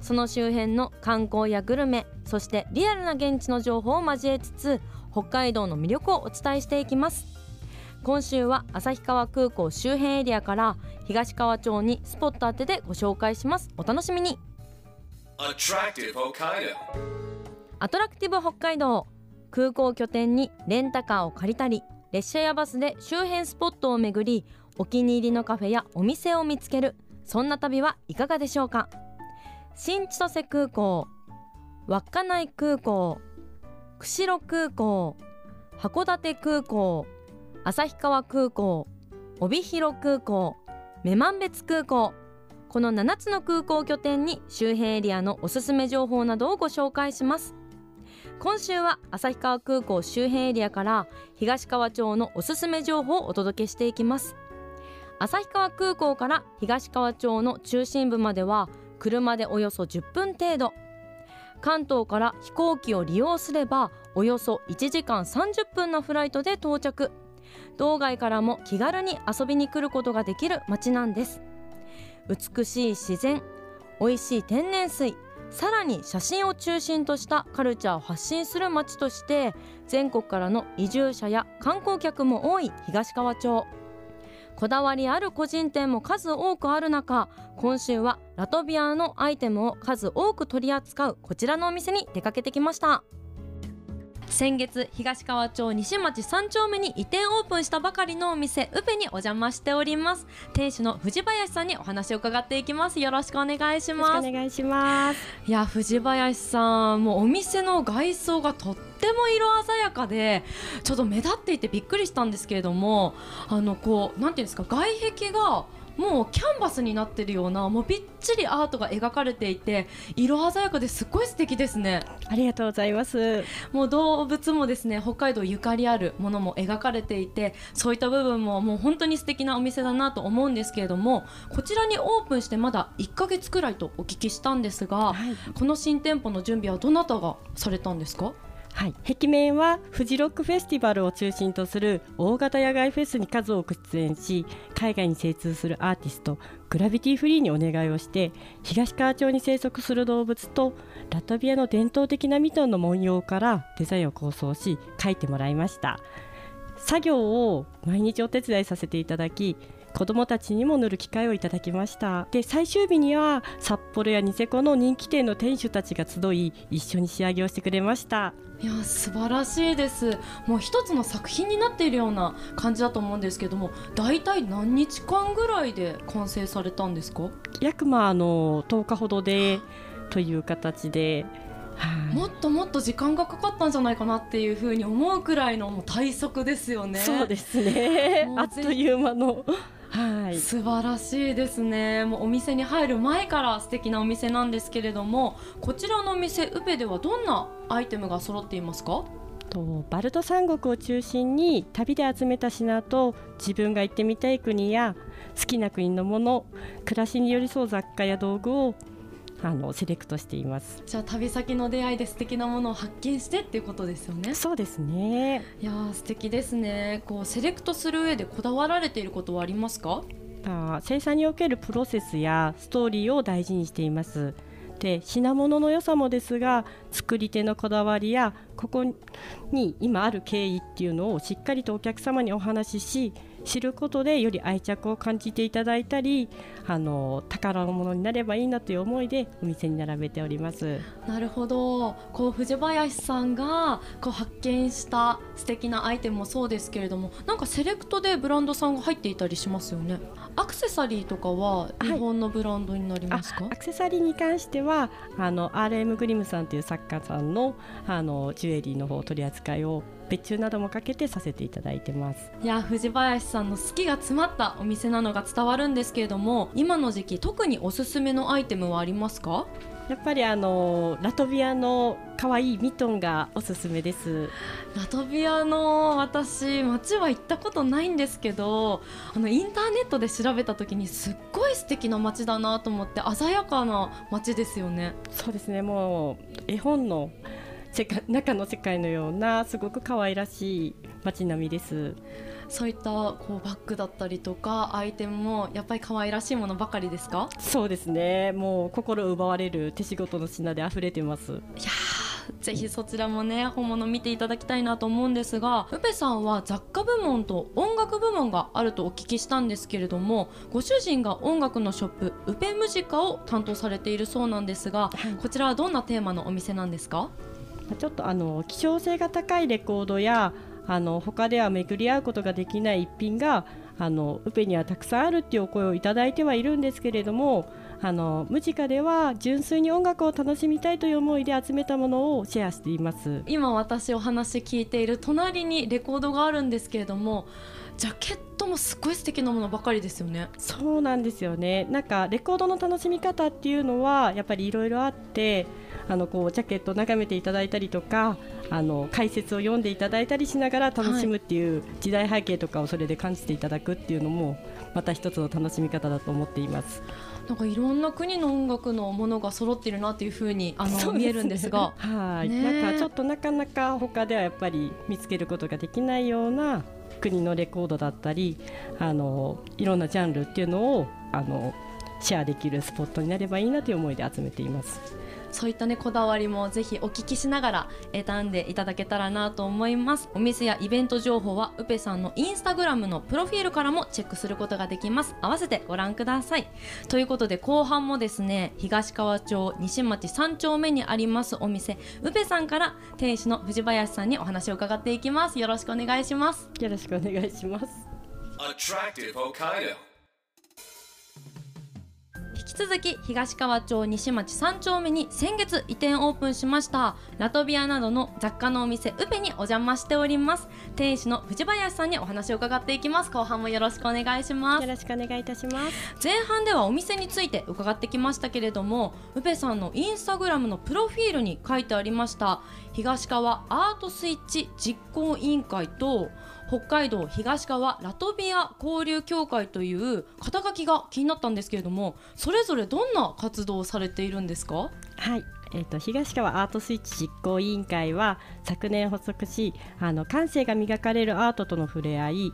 その周辺の観光やグルメそしてリアルな現地の情報を交えつつ北海道の魅力をお伝えしていきます。今週は旭川空港周辺エリアから東川町にスポット当てでご紹介します。お楽しみに。Attractive Hokkaido. アトラクティブ北海道空港拠点にレンタカーを借りたり列車やバスで周辺スポットを巡りお気に入りのカフェやお店を見つける。そんな旅はいかがでしょうか？新千歳空港稚内空港釧路空港函館空港旭川空港帯広空港女満別空港。この7つの空港拠点に周辺エリアのおすすめ情報などをご紹介します。今週は旭川空港周辺エリアから東川町のおすすめ情報をお届けしていきます。旭川空港から東川町の中心部までは車でおよそ10分程度。関東から飛行機を利用すればおよそ1時間30分のフライトで到着。道外からも気軽に遊びに来ることができる街なんです。美しい自然美味しい天然水さらに写真を中心としたカルチャーを発信する街として全国からの移住者や観光客も多い東川町。こだわりある個人店も数多くある中今週はラトビアのアイテムを数多く取り扱うこちらのお店に出かけてきました。先月東川町西町3丁目に移転オープンしたばかりのお店ウペにお邪魔しております。店主の藤林さんにお話を伺っていきます。よろしくお願いしよろしますくお願いします。いや藤林さんもうお店の外装がとっても色鮮やかでちょっと目立っていてびっくりしたんですけれどもあのこうなんていうんですか外壁がもうキャンバスになってるようなもうびっちりアートが描かれていて色鮮やかですっごい素敵ですねありがとうございます。もう動物もですね北海道ゆかりあるものも描かれていてそういった部分ももう本当に素敵なお店だなと思うんですけれどもこちらにオープンしてまだ1ヶ月くらいとお聞きしたんですが、はい。この新店舗の準備はどなたがされたんですか？はい。壁面はフジロックフェスティバルを中心とする大型野外フェスに数多く出演し、海外に精通するアーティストグラビティフリーにお願いをして、東川町に生息する動物とラトビアの伝統的なミトンの文様からデザインを構想し、描いてもらいました。作業を毎日お手伝いさせていただき子どもたちにも塗る機会をいただきました。で最終日には札幌やニセコの人気店の店主たちが集い一緒に仕上げをしてくれました。いや素晴らしいです。もう一つの作品になっているような感じだと思うんですけども大体何日間ぐらいで完成されたんですか？約まああの10日ほどでという形で、はい。もっともっと時間がかかったんじゃないかなっていうふうに思うくらいのもう体速ですよね。そうですね。あっという間のはい。素晴らしいですね。もうお店に入る前から素敵なお店なんですけれどもこちらのお店ウペではどんなアイテムが揃っていますか？とバルト三国を中心に旅で集めた品と自分が行ってみたい国や好きな国のもの暮らしに寄り添う雑貨や道具をあのセレクトしています。じゃあ旅先の出会いで素敵なものを発見してっていうことですよね。そうですね。いやー素敵ですね。こうセレクトする上でこだわられていることはありますか？あ生産におけるプロセスやストーリーを大事にしています。で品物の良さもですが作り手のこだわりやここに今ある経緯っていうのをしっかりとお客様にお話しし知ることでより愛着を感じていただいたりあの宝物になればいいなという思いでお店に並べております。なるほど。こう藤林さんがこう発見した素敵なアイテムもそうですけれどもなんかセレクトでブランドさんが入っていたりしますよね。アクセサリーとかは日本のブランドになりますか、アクセサリーに関してはあの RM グリムさんという作家さんのあのジュエリーの方取り扱いを別注などもかけてさせていただいてます。いや藤林さんの好きが詰まったお店なのが伝わるんですけれども今の時期特におすすめのアイテムはありますか？やっぱりあのラトビアの可愛いミトンがおすすめです。ラトビアの私街は行ったことないんですけどあのインターネットで調べた時にすっごい素敵な街だなと思って鮮やかな街ですよね。そうですね。もう絵本の世界中の世界のようなすごく可愛らしい街並みです。そういったこうバッグだったりとかアイテムもやっぱり可愛らしいものばかりですか？そうですね。もう心奪われる手仕事の品で溢れてます。いやぜひそちらもね本物見ていただきたいなと思うんですがウペさんは雑貨部門と音楽部門があるとお聞きしたんですけれどもご主人が音楽のショップウペムジカを担当されているそうなんですが、はい、こちらはどんなテーマのお店なんですか？ちょっとあの希少性が高いレコードやあの他では巡り合うことができない一品があのウペにはたくさんあるっていうお声をいただいてはいるんですけれどもあのムジカでは純粋に音楽を楽しみたいという思いで集めたものをシェアしています。今私お話聞いている隣にレコードがあるんですけれどもジャケットもすごい素敵なものばかりですよね。そうなんですよね。なんかレコードの楽しみ方っていうのはやっぱりいろいろあってあのこうジャケットを眺めていただいたりとかあの解説を読んでいただいたりしながら楽しむっていう時代背景とかをそれで感じていただくっていうのもまた一つの楽しみ方だと思っています。なんかいろんな国の音楽のものが揃っているなというふうにあの、ね、見えるんですが、はい、なんかちょっとなかなか他ではやっぱり見つけることができないような国のレコードだったりあのいろんなジャンルっていうのをあのシェアできるスポットになればいいなという思いで集めています。そういったねこだわりもぜひお聞きしながら選んでいただけたらなと思います。お店やイベント情報はウペさんのインスタグラムのプロフィールからもチェックすることができます。合わせてご覧ください。ということで後半もですね東川町西町3丁目にありますお店。ウペさんから店主の藤林さんにお話を伺っていきます。よろしくお願いします。よろしくお願いします。Attractive Hokkaido. き続き東川町西町3丁目に先月移転オープンしました。ラトビアなどの雑貨のお店ウペにお邪魔しております。店主の藤林さんにお話を伺っていきます。後半もよろしくお願いします。よろしくお願いいたします。前半ではお店について伺ってきましたけれどもウペさんのインスタグラムのプロフィールに書いてありました東川アートスイッチ実行委員会と北海道東側ラトビア交流協会という肩書きが気になったんですけれどもそれぞれどんな活動をされているんですか？はい。えーと、東川アートスイッチ実行委員会は昨年発足しあの感性が磨かれるアートとの触れ合い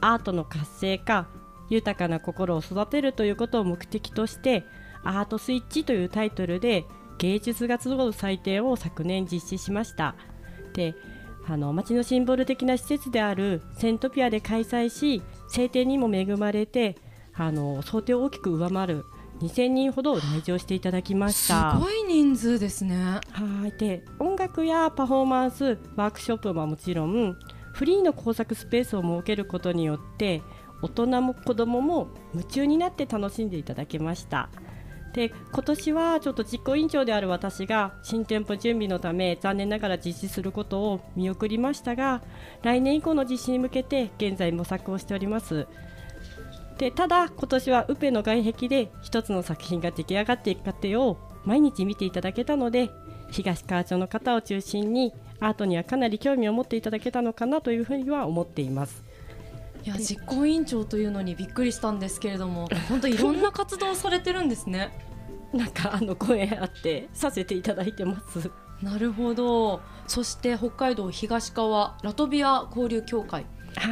アートの活性化豊かな心を育てるということを目的としてアートスイッチというタイトルで芸術が集う祭典を昨年実施しました。であの町のシンボル的な施設であるセントピアで開催し晴天にも恵まれてあの想定を大きく上回る2000人ほど来場していただきました。すごい人数ですね。はい。で音楽やパフォーマンスワークショップはもちろんフリーの工作スペースを設けることによって大人も子どもも夢中になって楽しんでいただけましたで今年はちょっと実行委員長である私が新店舗準備のため残念ながら実施することを見送りましたが来年以降の実施に向けて現在模索をしております。でただ今年はウペの外壁で一つの作品が出来上がっていく過程を毎日見ていただけたので東川町の方を中心にアートにはかなり興味を持っていただけたのかなというふうには思っています。いや実行委員長というのにびっくりしたんですけれども 本当いろんな活動をされてるんですね。なんかあの声あってさせていただいてます。なるほど。そして北海道東川ラトビア交流協会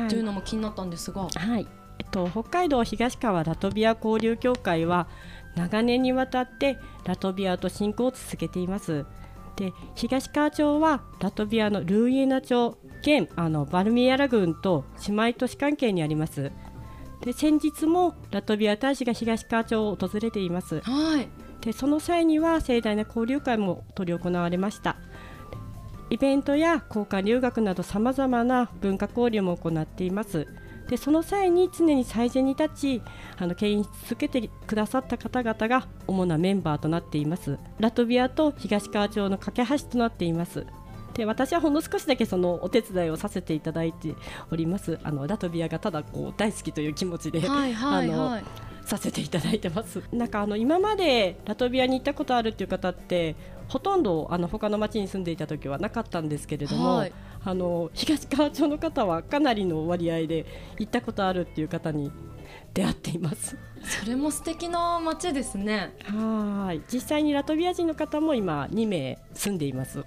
というのも気になったんですが、はい、はい、えっと、北海道東川ラトビア交流協会は長年にわたってラトビアと親交を続けていますで東川町はラトビアのルーイエナ町現あのバルミアラ郡と姉妹都市関係にあります。で先日もラトビア大使が東川町を訪れています、はい、でその際には盛大な交流会も執り行われました。イベントや交換留学などさまざまな文化交流も行っていますでその際に常に最前に立ちあの牽引し続けてくださった方々が主なメンバーとなっています。ラトビアと東川町の架け橋となっています。で私はほんの少しだけそのお手伝いをさせていただいております。あのラトビアがただこう大好きという気持ちで、はいはいあのはいさせていただいてます。なんかあの今までラトビアに行ったことあるっていう方ってほとんどあの他の町に住んでいた時はなかったんですけれども、はいあの東川町の方はかなりの割合で行ったことあるっていう方に出会っています。それも素敵な街ですねはい実際にラトビア人の方も今2名住んでいます。はい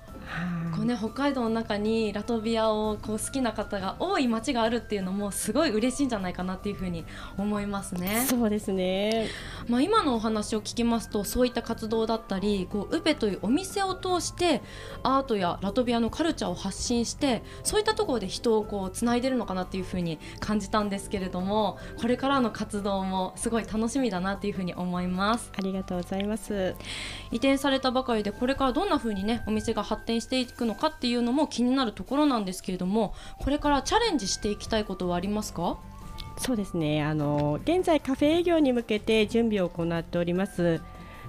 こうね北海道の中にラトビアをこう好きな方が多い街があるっていうのもすごい嬉しいんじゃないかなっていうふうに思いますね。そうですね。まあ、今のお話を聞きますとそういった活動だったりこうウペというお店を通してアートやラトビアのカルチャーを発信してそういったところで人をこうつないでるのかなっていうふうに感じたんですけれどもこれからの活動もすごい楽しみだなっていうふうに思いますありがとうございます。移転されたばかりでこれからどんなふうにねお店が発展していくくのかっていうのも気になるところなんですけれどもこれからチャレンジしていきたいことはありますか？そうですね。あの現在カフェ営業に向けて準備を行っております。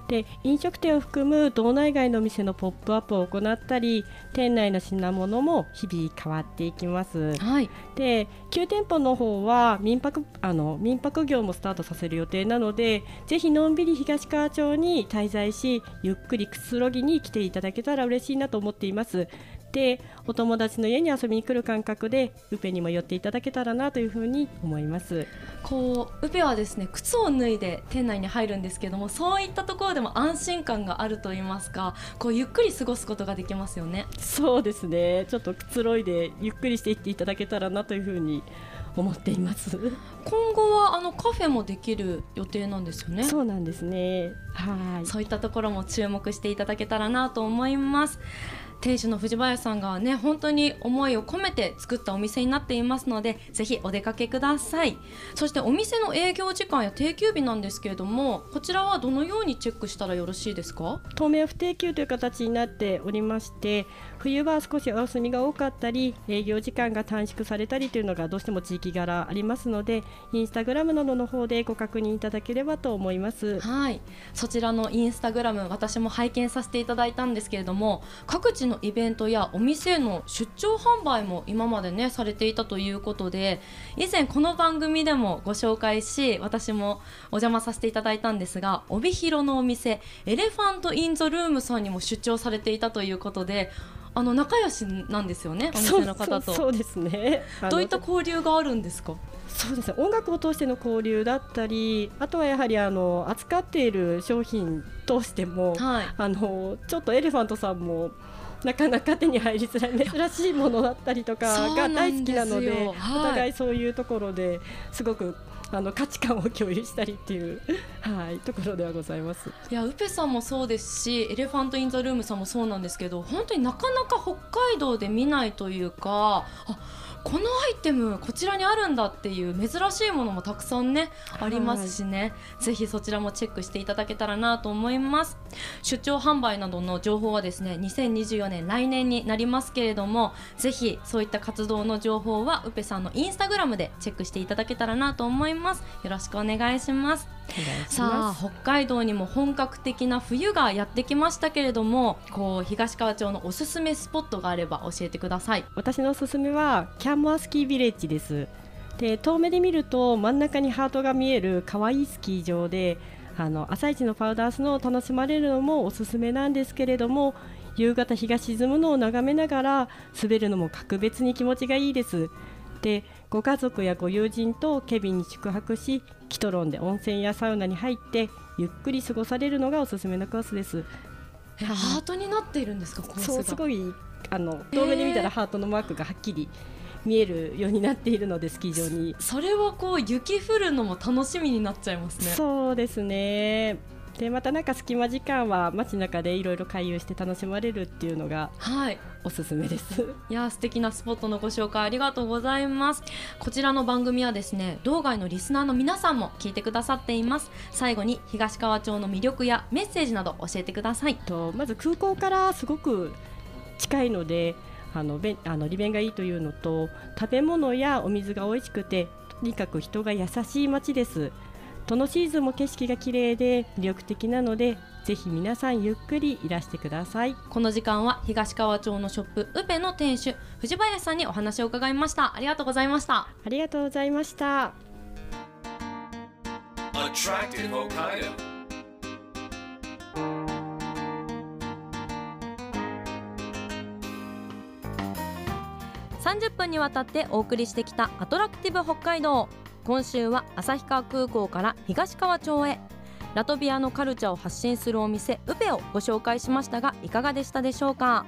で飲食店を含む道内外のお店のポップアップを行ったり店内の品物も日々変わっていきます。はい。で旧店舗の方は民泊あの民泊業もスタートさせる予定なのでぜひのんびり東川町に滞在しゆっくりくつろぎに来ていただけたら嬉しいなと思っていますでお友達の家に遊びに来る感覚でウペにも寄っていただけたらなというふうに思います。こうウペはですね靴を脱いで店内に入るんですけどもそういったところでも安心感があると言いますかこうゆっくり過ごすことができますよね。そうですね。ちょっとくつろいでゆっくりしていっていただけたらなというふうに思っています。今後はあのカフェもできる予定なんですよね。そうなんですね。はい。そういったところも注目していただけたらなと思います店主の藤林さんがね本当に思いを込めて作ったお店になっていますのでぜひお出かけください。そしてお店の営業時間や定休日なんですけれどもこちらはどのようにチェックしたらよろしいですか？当面は不定休という形になっておりまして冬は少しお休みが多かったり営業時間が短縮されたりというのがどうしても地域柄ありますのでインスタグラムなどの方でご確認いただければと思います。はい。そちらのインスタグラム私も拝見させていただいたんですけれども各地のイベントやお店への出張販売も今までねされていたということで以前この番組でもご紹介し私もお邪魔させていただいたんですが帯広のお店エレファント・イン・ザ・ルームさんにも出張されていたということであの仲良しなんですよねお店の方そうとそうですね。どういった交流があるんですか？そうですね。音楽を通しての交流だったりあとはやはりあの扱っている商品通してもはい。あのちょっとエレファントさんもなかなか手に入りづらい珍しいものだったりとかが大好きなのではい。お互いそういうところですごくあの価値観を共有したりっていう、はい、ところではございます。いやウペさんもそうですしエレファント・イン・ザ・ルームさんもそうなんですけど本当になかなか北海道で見ないというかあこのアイテムこちらにあるんだっていう珍しいものもたくさんねありますしね。ぜひそちらもチェックしていただけたらなと思います。出張販売などの情報はですね2024年来年になりますけれどもぜひそういった活動の情報はウペさんのインスタグラムでチェックしていただけたらなと思います。よろしくお願いします。さあ北海道にも本格的な冬がやってきましたけれどもこう東川町のおすすめスポットがあれば教えてください。私のおすすめはキャンモアスキービレッジです。で遠目で見ると真ん中にハートが見える可愛いスキー場であの朝一のパウダースノーを楽しまれるのもおすすめなんですけれども夕方日が沈むのを眺めながら滑るのも格別に気持ちがいいです。でご家族やご友人とケビンに宿泊しキトロンで温泉やサウナに入ってゆっくり過ごされるのがおすすめのコースです。えハートになっているんですかコースがそうすごいあの遠目で見たらハートのマークがはっきり見えるようになっているのでスキー場に、それはこう雪降るのも楽しみになっちゃいますね。そうですね。でまたなんか隙間時間は街中でいろいろ回遊して楽しまれるっていうのがはい。おすすめです。いやー素敵なスポットのご紹介ありがとうございます。こちらの番組はですね道外のリスナーの皆さんも聞いてくださっています。最後に東川町の魅力やメッセージなど教えてください。とまず空港からすごく近いのであのあの利便がいいというのと食べ物やお水が美味しくてとにかく人が優しい街です。どのシーズンも景色が綺麗で魅力的なのでぜひ皆さんゆっくりいらしてください。この時間は東川町のショップウペの店主藤林さんにお話を伺いました。ありがとうございました。ありがとうございました30分にわたってお送りしてきたアトラクティブ北海道。今週は旭川空港から東川町へ。ラトビアのカルチャーを発信するお店ウペをご紹介しましたがいかがでしたでしょうか？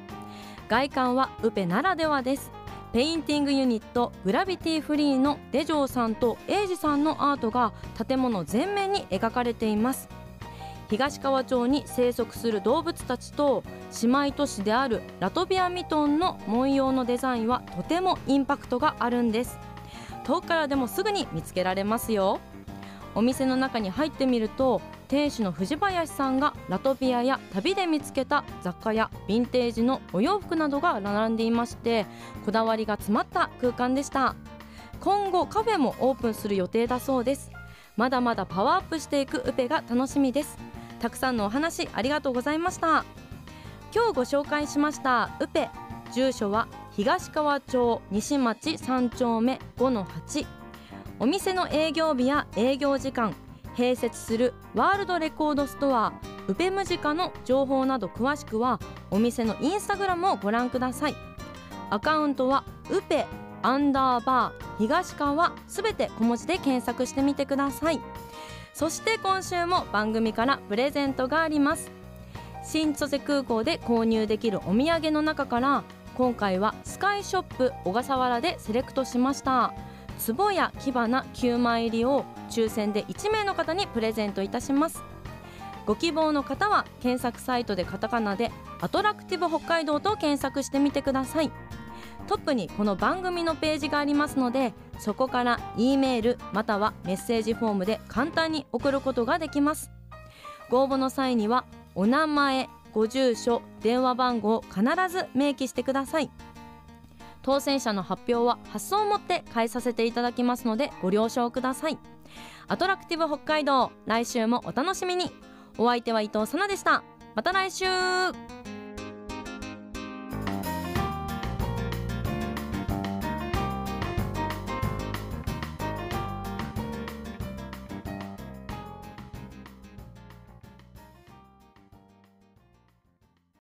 外観はウペならではです。ペインティングユニットグラビティフリーのデジョーさんとエイジさんのアートが建物全面に描かれています。東川町に生息する動物たちと姉妹都市であるラトビアミトンの文様のデザインはとてもインパクトがあるんです遠くからでもすぐに見つけられますよお店の中に入ってみると店主の藤林さんがラトビアや旅で見つけた雑貨やヴィンテージのお洋服などが並んでいましてこだわりが詰まった空間でした今後カフェもオープンする予定だそうですまだまだパワーアップしていくウペが楽しみですたくさんのお話ありがとうございました。今日ご紹介しましたウペ住所は東川町西町3丁目5-8お店の営業日や営業時間併設するワールドレコードストアウペムジカの情報など詳しくはお店のインスタグラムをご覧ください。アカウントはウペアンダーバー東川すべて小文字で検索してみてください。そして今週も番組からプレゼントがあります。新千歳空港で購入できるお土産の中から今回はスカイショップ小笠原でセレクトしました。壺や火花9枚入りを抽選で1名の方にプレゼントいたします。ご希望の方は検索サイトでカタカナでアトラクティブ北海道と検索してみてください。トップにこの番組のページがありますのでそこから E メールまたはメッセージフォームで簡単に送ることができます。ご応募の際にはお名前ご住所電話番号を必ず明記してください。当選者の発表は発送をもって返させていただきますのでご了承ください。アトラクティブ北海道来週もお楽しみに。お相手は伊藤さなでした。また来週。